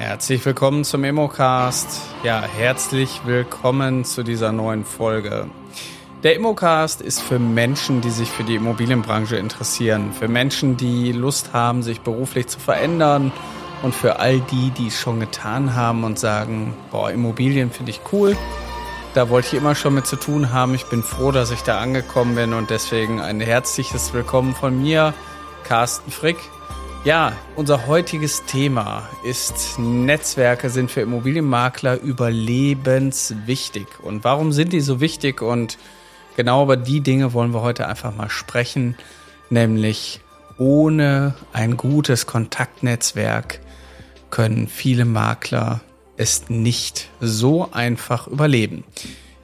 Herzlich willkommen zum Immocast. Ja, herzlich willkommen zu dieser neuen Folge. Der Immocast ist für Menschen, die sich für die Immobilienbranche interessieren, für Menschen, die Lust haben, sich beruflich zu verändern und für all die, die es schon getan haben und sagen, boah, Immobilien finde ich cool. Da wollte ich immer schon mit zu tun haben. Ich bin froh, dass ich da angekommen bin und deswegen ein herzliches Willkommen von mir, Carsten Frick. Ja, unser heutiges Thema ist Netzwerke sind für Immobilienmakler überlebenswichtig. Und warum sind die so wichtig? Und genau über die Dinge wollen wir heute einfach mal sprechen, nämlich ohne ein gutes Kontaktnetzwerk können viele Makler es nicht so einfach überleben.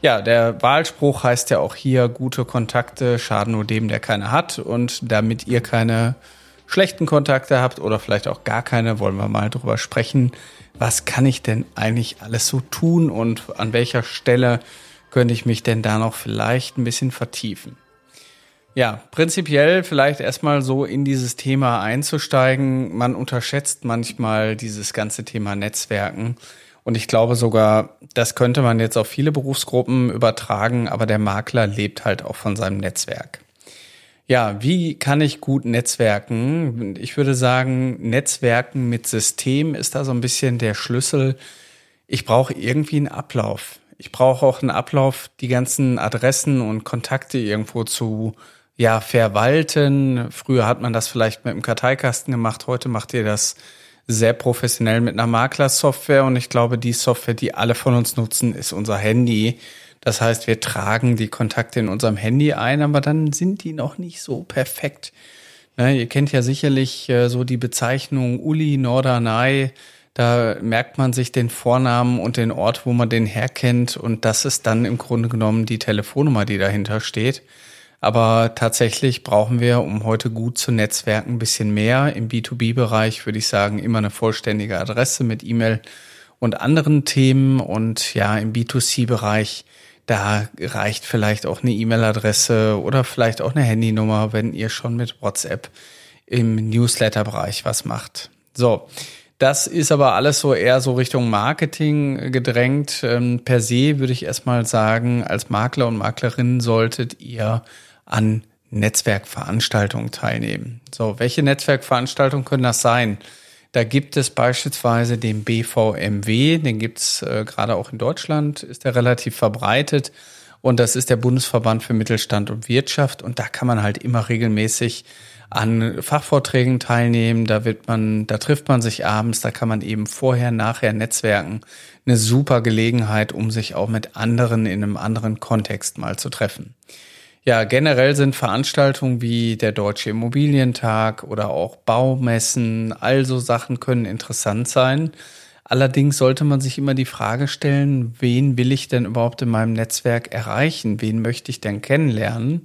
Ja, der Wahlspruch heißt ja auch hier, gute Kontakte schaden nur dem, der keine hat. Und damit ihr keine schlechten Kontakte habt oder vielleicht auch gar keine, wollen wir mal drüber sprechen. Was kann ich denn eigentlich alles so tun und an welcher Stelle könnte ich mich denn da noch vielleicht ein bisschen vertiefen? Ja, prinzipiell vielleicht erstmal so in dieses Thema einzusteigen. Man unterschätzt manchmal dieses ganze Thema Netzwerken. Und ich glaube sogar, das könnte man jetzt auf viele Berufsgruppen übertragen, aber der Makler lebt halt auch von seinem Netzwerk. Ja, wie kann ich gut netzwerken? Ich würde sagen, Netzwerken mit System ist da so ein bisschen der Schlüssel. Ich brauche irgendwie einen Ablauf. Ich brauche auch einen Ablauf, die ganzen Adressen und Kontakte irgendwo zu ja, verwalten. Früher hat man das vielleicht mit einem Karteikasten gemacht, heute macht ihr das sehr professionell mit einer Maklersoftware und ich glaube, die Software, die alle von uns nutzen, ist unser Handy. Das heißt, wir tragen die Kontakte in unserem Handy ein, aber dann sind die noch nicht so perfekt. Ne, ihr kennt ja sicherlich äh, so die Bezeichnung Uli Norderney. Da merkt man sich den Vornamen und den Ort, wo man den herkennt. Und das ist dann im Grunde genommen die Telefonnummer, die dahinter steht. Aber tatsächlich brauchen wir, um heute gut zu netzwerken, ein bisschen mehr. Im B2B-Bereich würde ich sagen, immer eine vollständige Adresse mit E-Mail und anderen Themen. Und ja, im B2C-Bereich da reicht vielleicht auch eine E-Mail-Adresse oder vielleicht auch eine Handynummer, wenn ihr schon mit WhatsApp im Newsletter-Bereich was macht. So. Das ist aber alles so eher so Richtung Marketing gedrängt. Ähm, per se würde ich erstmal sagen, als Makler und Maklerin solltet ihr an Netzwerkveranstaltungen teilnehmen. So, welche Netzwerkveranstaltungen können das sein? Da gibt es beispielsweise den BVMW, den gibt's äh, gerade auch in Deutschland, ist er relativ verbreitet. Und das ist der Bundesverband für Mittelstand und Wirtschaft. Und da kann man halt immer regelmäßig an Fachvorträgen teilnehmen. Da wird man, da trifft man sich abends, da kann man eben vorher, nachher netzwerken. Eine super Gelegenheit, um sich auch mit anderen in einem anderen Kontext mal zu treffen. Ja, generell sind Veranstaltungen wie der Deutsche Immobilientag oder auch Baumessen, also Sachen können interessant sein. Allerdings sollte man sich immer die Frage stellen, wen will ich denn überhaupt in meinem Netzwerk erreichen? Wen möchte ich denn kennenlernen?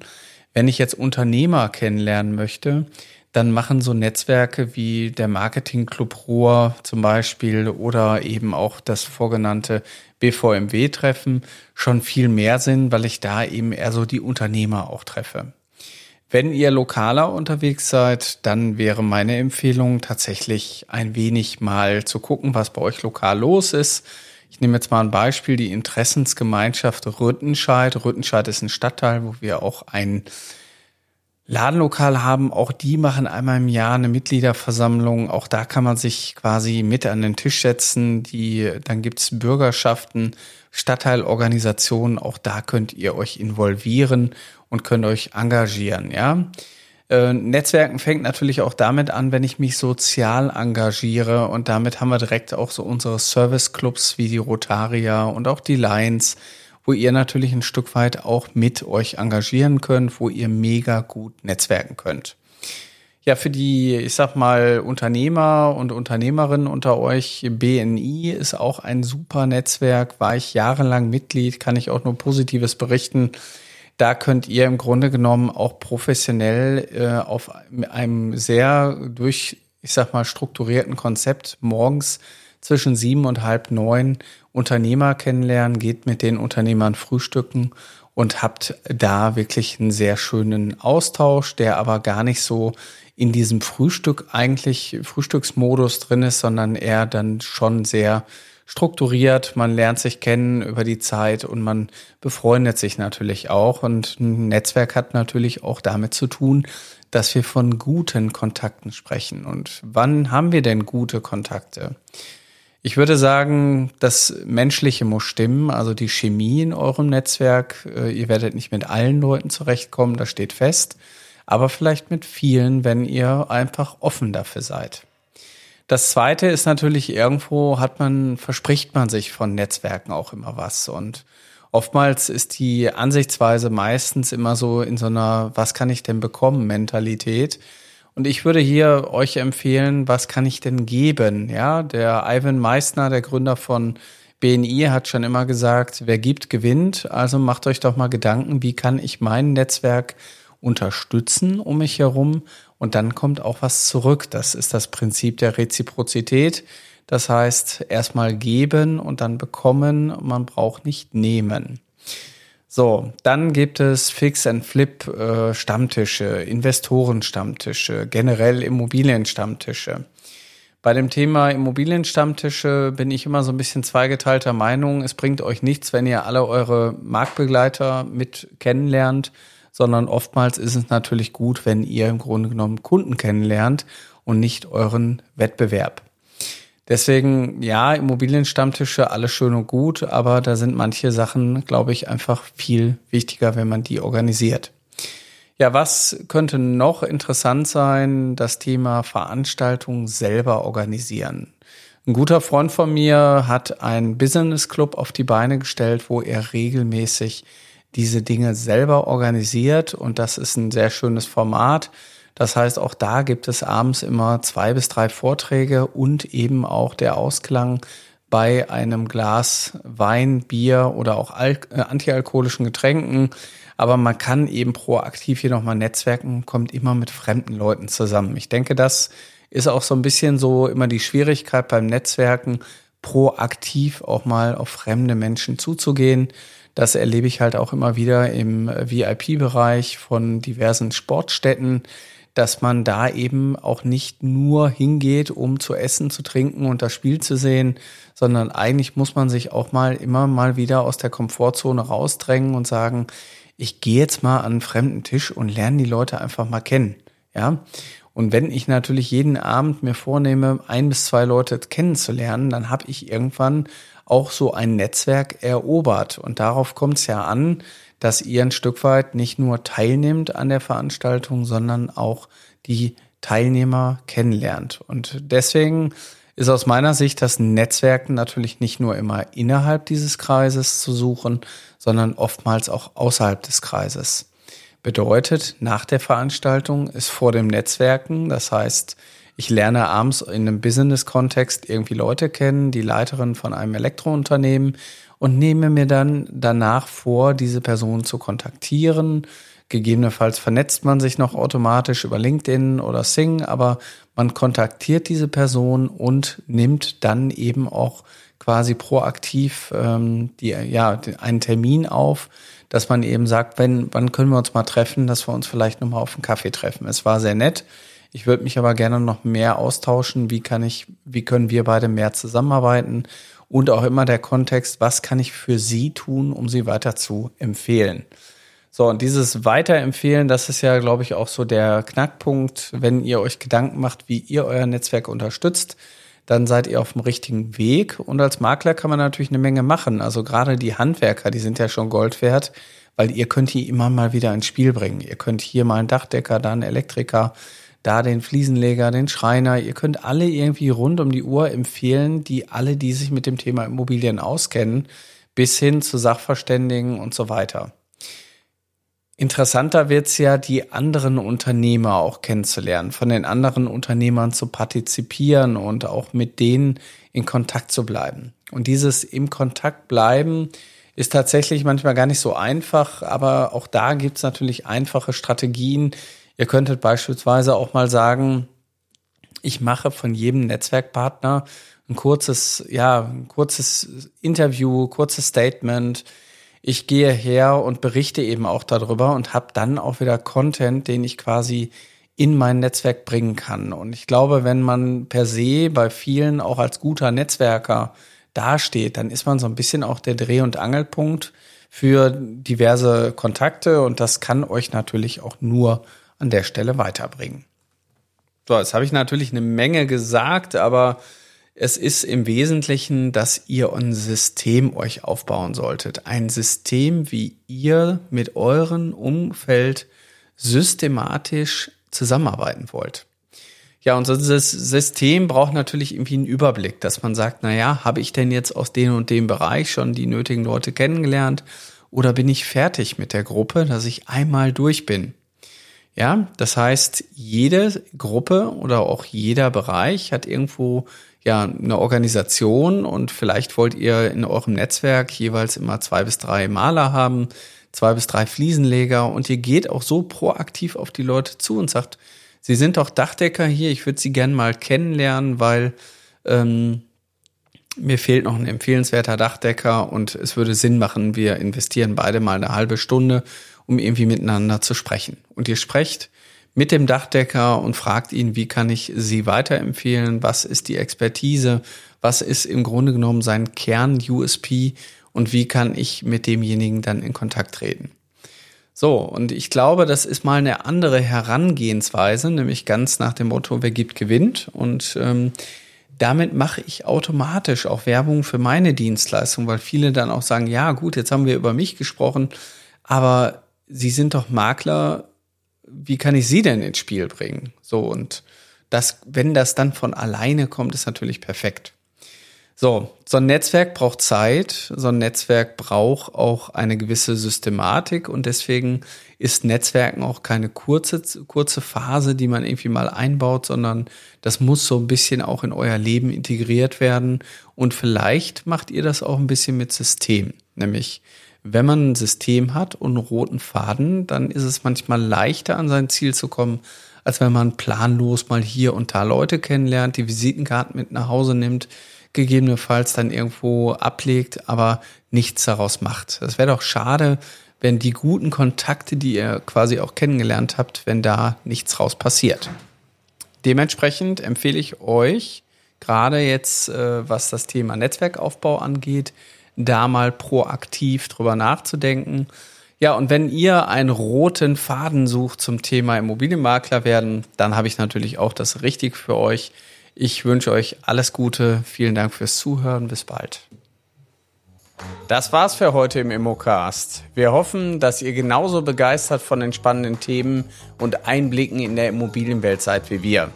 Wenn ich jetzt Unternehmer kennenlernen möchte, dann machen so Netzwerke wie der Marketing Club Ruhr zum Beispiel oder eben auch das vorgenannte BVMW-Treffen schon viel mehr Sinn, weil ich da eben eher so die Unternehmer auch treffe. Wenn ihr lokaler unterwegs seid, dann wäre meine Empfehlung tatsächlich ein wenig mal zu gucken, was bei euch lokal los ist. Ich nehme jetzt mal ein Beispiel, die Interessensgemeinschaft Rüttenscheid. Rüttenscheid ist ein Stadtteil, wo wir auch ein Ladenlokal haben, auch die machen einmal im Jahr eine Mitgliederversammlung. Auch da kann man sich quasi mit an den Tisch setzen. Die, dann gibt's Bürgerschaften, Stadtteilorganisationen. Auch da könnt ihr euch involvieren und könnt euch engagieren, ja. Äh, Netzwerken fängt natürlich auch damit an, wenn ich mich sozial engagiere und damit haben wir direkt auch so unsere Serviceclubs wie die Rotaria und auch die Lions, wo ihr natürlich ein Stück weit auch mit euch engagieren könnt, wo ihr mega gut netzwerken könnt. Ja, für die, ich sag mal, Unternehmer und Unternehmerinnen unter euch, BNI ist auch ein super Netzwerk, war ich jahrelang Mitglied, kann ich auch nur Positives berichten. Da könnt ihr im Grunde genommen auch professionell äh, auf einem sehr durch, ich sag mal, strukturierten Konzept morgens zwischen sieben und halb neun Unternehmer kennenlernen, geht mit den Unternehmern frühstücken und habt da wirklich einen sehr schönen Austausch, der aber gar nicht so in diesem Frühstück eigentlich Frühstücksmodus drin ist, sondern eher dann schon sehr strukturiert. Man lernt sich kennen über die Zeit und man befreundet sich natürlich auch. Und ein Netzwerk hat natürlich auch damit zu tun, dass wir von guten Kontakten sprechen. Und wann haben wir denn gute Kontakte? Ich würde sagen, das Menschliche muss stimmen, also die Chemie in eurem Netzwerk. Äh, ihr werdet nicht mit allen Leuten zurechtkommen, das steht fest, aber vielleicht mit vielen, wenn ihr einfach offen dafür seid. Das zweite ist natürlich irgendwo hat man, verspricht man sich von Netzwerken auch immer was und oftmals ist die Ansichtsweise meistens immer so in so einer, was kann ich denn bekommen Mentalität. Und ich würde hier euch empfehlen, was kann ich denn geben? Ja, der Ivan Meissner, der Gründer von BNI, hat schon immer gesagt, wer gibt, gewinnt. Also macht euch doch mal Gedanken, wie kann ich mein Netzwerk unterstützen um mich herum? Und dann kommt auch was zurück. Das ist das Prinzip der Reziprozität. Das heißt, erstmal geben und dann bekommen. Man braucht nicht nehmen. So, dann gibt es Fix and Flip äh, Stammtische, Investoren-Stammtische, generell Immobilien-Stammtische. Bei dem Thema Immobilienstammtische bin ich immer so ein bisschen zweigeteilter Meinung. Es bringt euch nichts, wenn ihr alle eure Marktbegleiter mit kennenlernt, sondern oftmals ist es natürlich gut, wenn ihr im Grunde genommen Kunden kennenlernt und nicht euren Wettbewerb. Deswegen, ja, Immobilienstammtische, alles schön und gut, aber da sind manche Sachen, glaube ich, einfach viel wichtiger, wenn man die organisiert. Ja, was könnte noch interessant sein? Das Thema Veranstaltungen selber organisieren. Ein guter Freund von mir hat einen Business Club auf die Beine gestellt, wo er regelmäßig diese Dinge selber organisiert und das ist ein sehr schönes Format. Das heißt, auch da gibt es abends immer zwei bis drei Vorträge und eben auch der Ausklang bei einem Glas Wein, Bier oder auch äh, antialkoholischen Getränken. Aber man kann eben proaktiv hier nochmal netzwerken, kommt immer mit fremden Leuten zusammen. Ich denke, das ist auch so ein bisschen so immer die Schwierigkeit beim Netzwerken, proaktiv auch mal auf fremde Menschen zuzugehen. Das erlebe ich halt auch immer wieder im VIP-Bereich von diversen Sportstätten dass man da eben auch nicht nur hingeht, um zu essen, zu trinken und das Spiel zu sehen, sondern eigentlich muss man sich auch mal immer mal wieder aus der Komfortzone rausdrängen und sagen, ich gehe jetzt mal an einen fremden Tisch und lerne die Leute einfach mal kennen. Ja. Und wenn ich natürlich jeden Abend mir vornehme, ein bis zwei Leute kennenzulernen, dann habe ich irgendwann auch so ein Netzwerk erobert. Und darauf kommt es ja an, dass ihr ein Stück weit nicht nur teilnehmt an der Veranstaltung, sondern auch die Teilnehmer kennenlernt. Und deswegen ist aus meiner Sicht das Netzwerken natürlich nicht nur immer innerhalb dieses Kreises zu suchen, sondern oftmals auch außerhalb des Kreises. Bedeutet, nach der Veranstaltung ist vor dem Netzwerken, das heißt, ich lerne abends in einem Business-Kontext irgendwie Leute kennen, die Leiterin von einem Elektrounternehmen und nehme mir dann danach vor, diese Person zu kontaktieren. Gegebenenfalls vernetzt man sich noch automatisch über LinkedIn oder Sing, aber man kontaktiert diese Person und nimmt dann eben auch quasi proaktiv ähm, die, ja, einen Termin auf, dass man eben sagt, wenn, wann können wir uns mal treffen, dass wir uns vielleicht nochmal auf einen Kaffee treffen. Es war sehr nett. Ich würde mich aber gerne noch mehr austauschen. Wie kann ich, wie können wir beide mehr zusammenarbeiten? und auch immer der Kontext, was kann ich für Sie tun, um Sie weiter zu empfehlen. So, und dieses Weiterempfehlen, das ist ja, glaube ich, auch so der Knackpunkt, wenn ihr euch Gedanken macht, wie ihr euer Netzwerk unterstützt, dann seid ihr auf dem richtigen Weg. Und als Makler kann man natürlich eine Menge machen. Also gerade die Handwerker, die sind ja schon Gold wert, weil ihr könnt die immer mal wieder ins Spiel bringen. Ihr könnt hier mal einen Dachdecker, dann einen Elektriker, da den Fliesenleger, den Schreiner. Ihr könnt alle irgendwie rund um die Uhr empfehlen, die alle, die sich mit dem Thema Immobilien auskennen, bis hin zu Sachverständigen und so weiter. Interessanter wird's ja, die anderen Unternehmer auch kennenzulernen, von den anderen Unternehmern zu partizipieren und auch mit denen in Kontakt zu bleiben. Und dieses im Kontakt bleiben ist tatsächlich manchmal gar nicht so einfach, aber auch da gibt's natürlich einfache Strategien, Ihr könntet beispielsweise auch mal sagen, ich mache von jedem Netzwerkpartner ein kurzes, ja, ein kurzes Interview, kurzes Statement, Ich gehe her und berichte eben auch darüber und habe dann auch wieder Content, den ich quasi in mein Netzwerk bringen kann. Und ich glaube, wenn man per se bei vielen auch als guter Netzwerker dasteht, dann ist man so ein bisschen auch der Dreh- und Angelpunkt für diverse Kontakte und das kann euch natürlich auch nur an der Stelle weiterbringen. So, jetzt habe ich natürlich eine Menge gesagt, aber es ist im Wesentlichen, dass ihr ein System euch aufbauen solltet. Ein System, wie ihr mit eurem Umfeld systematisch zusammenarbeiten wollt. Ja, und so dieses System braucht natürlich irgendwie einen Überblick, dass man sagt, na ja, habe ich denn jetzt aus dem und dem Bereich schon die nötigen Leute kennengelernt oder bin ich fertig mit der Gruppe, dass ich einmal durch bin? Ja, das heißt, jede Gruppe oder auch jeder Bereich hat irgendwo ja eine Organisation und vielleicht wollt ihr in eurem Netzwerk jeweils immer zwei bis drei Maler haben, zwei bis drei Fliesenleger und ihr geht auch so proaktiv auf die Leute zu und sagt, Sie sind doch Dachdecker hier. Ich würde Sie gern mal kennenlernen, weil ähm, mir fehlt noch ein empfehlenswerter Dachdecker und es würde Sinn machen, wir investieren beide mal eine halbe Stunde, um irgendwie miteinander zu sprechen. Und ihr sprecht mit dem Dachdecker und fragt ihn, wie kann ich Sie weiterempfehlen? Was ist die Expertise? Was ist im Grunde genommen sein Kern-USP? Und wie kann ich mit demjenigen dann in Kontakt treten? So, und ich glaube, das ist mal eine andere Herangehensweise, nämlich ganz nach dem Motto, wer gibt, gewinnt. Und ähm, damit mache ich automatisch auch Werbung für meine Dienstleistung, weil viele dann auch sagen, ja gut, jetzt haben wir über mich gesprochen, aber Sie sind doch Makler, wie kann ich Sie denn ins Spiel bringen? So, und das, wenn das dann von alleine kommt, ist natürlich perfekt. So, so ein Netzwerk braucht Zeit, so ein Netzwerk braucht auch eine gewisse Systematik. Und deswegen ist Netzwerken auch keine kurze, kurze Phase, die man irgendwie mal einbaut, sondern das muss so ein bisschen auch in euer Leben integriert werden. Und vielleicht macht ihr das auch ein bisschen mit System, nämlich wenn man ein System hat und einen roten Faden, dann ist es manchmal leichter an sein Ziel zu kommen, als wenn man planlos mal hier und da Leute kennenlernt, die Visitenkarten mit nach Hause nimmt, gegebenenfalls dann irgendwo ablegt, aber nichts daraus macht. Das wäre doch schade, wenn die guten Kontakte, die ihr quasi auch kennengelernt habt, wenn da nichts raus passiert. Dementsprechend empfehle ich euch, gerade jetzt, äh, was das Thema Netzwerkaufbau angeht, da mal proaktiv drüber nachzudenken. Ja, und wenn ihr einen roten Faden sucht zum Thema Immobilienmakler werden, dann habe ich natürlich auch das richtig für euch. Ich wünsche euch alles Gute. Vielen Dank fürs Zuhören. Bis bald. Das war's für heute im Immocast. Wir hoffen, dass ihr genauso begeistert von den spannenden Themen und Einblicken in der Immobilienwelt seid wie wir.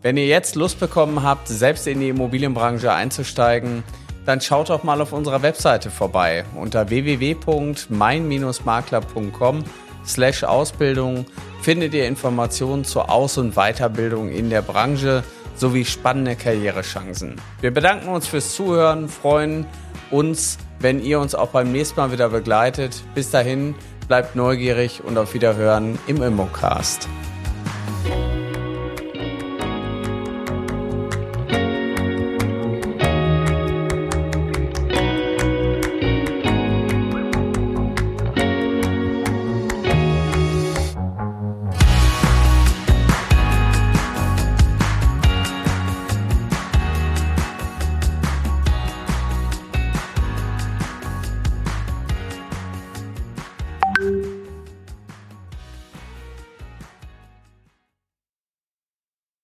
Wenn ihr jetzt Lust bekommen habt, selbst in die Immobilienbranche einzusteigen, dann schaut doch mal auf unserer Webseite vorbei unter www.mein-makler.com slash Ausbildung findet ihr Informationen zur Aus- und Weiterbildung in der Branche sowie spannende Karrierechancen. Wir bedanken uns fürs Zuhören, freuen uns, wenn ihr uns auch beim nächsten Mal wieder begleitet. Bis dahin, bleibt neugierig und auf Wiederhören im Immocast.